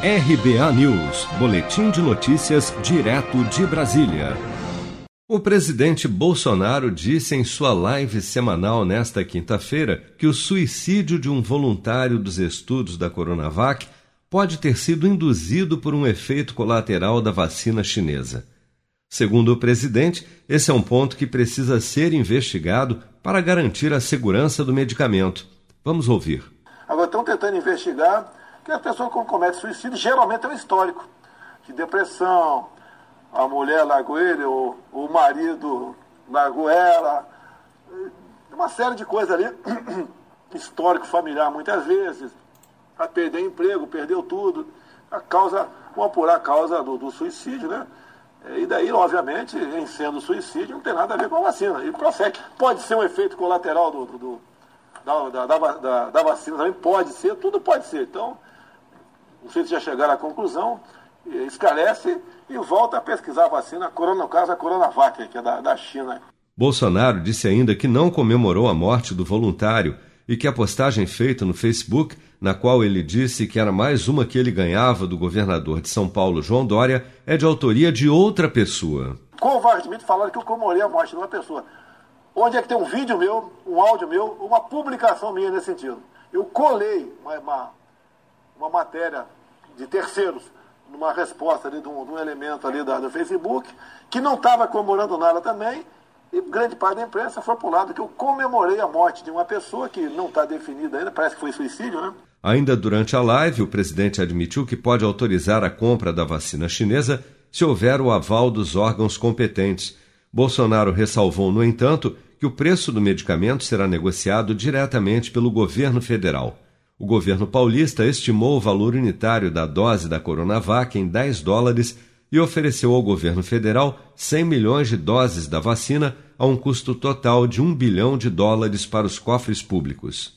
RBA News, Boletim de Notícias, direto de Brasília. O presidente Bolsonaro disse em sua live semanal nesta quinta-feira que o suicídio de um voluntário dos estudos da Coronavac pode ter sido induzido por um efeito colateral da vacina chinesa. Segundo o presidente, esse é um ponto que precisa ser investigado para garantir a segurança do medicamento. Vamos ouvir. Agora estão tentando investigar que a pessoa quando comete suicídio geralmente é um histórico de depressão, a mulher largou ele, o, o marido largou ela, uma série de coisas ali, histórico familiar muitas vezes, a perder emprego, perdeu tudo, a causa, vamos apurar a causa do, do suicídio, né? E daí, obviamente, em sendo suicídio, não tem nada a ver com a vacina. E prossegue. Pode ser um efeito colateral do, do, do da, da, da, da, vacina também, pode ser, tudo pode ser. Então, não sei se já chegaram à conclusão, esclarece e volta a pesquisar a vacina, corona, no caso a Coronavac, que é da, da China. Bolsonaro disse ainda que não comemorou a morte do voluntário e que a postagem feita no Facebook, na qual ele disse que era mais uma que ele ganhava do governador de São Paulo, João Dória, é de autoria de outra pessoa. Covardemente falaram que eu comemorei a morte de uma pessoa. Onde é que tem um vídeo meu, um áudio meu, uma publicação minha nesse sentido? Eu colei uma, uma uma matéria de terceiros, numa resposta ali de um, de um elemento ali da, do Facebook, que não estava comemorando nada também, e grande parte da imprensa foi para o lado que eu comemorei a morte de uma pessoa que não está definida ainda, parece que foi suicídio, né? Ainda durante a live, o presidente admitiu que pode autorizar a compra da vacina chinesa se houver o aval dos órgãos competentes. Bolsonaro ressalvou, no entanto, que o preço do medicamento será negociado diretamente pelo governo federal. O governo paulista estimou o valor unitário da dose da Coronavac em 10 dólares e ofereceu ao governo federal 100 milhões de doses da vacina a um custo total de 1 bilhão de dólares para os cofres públicos.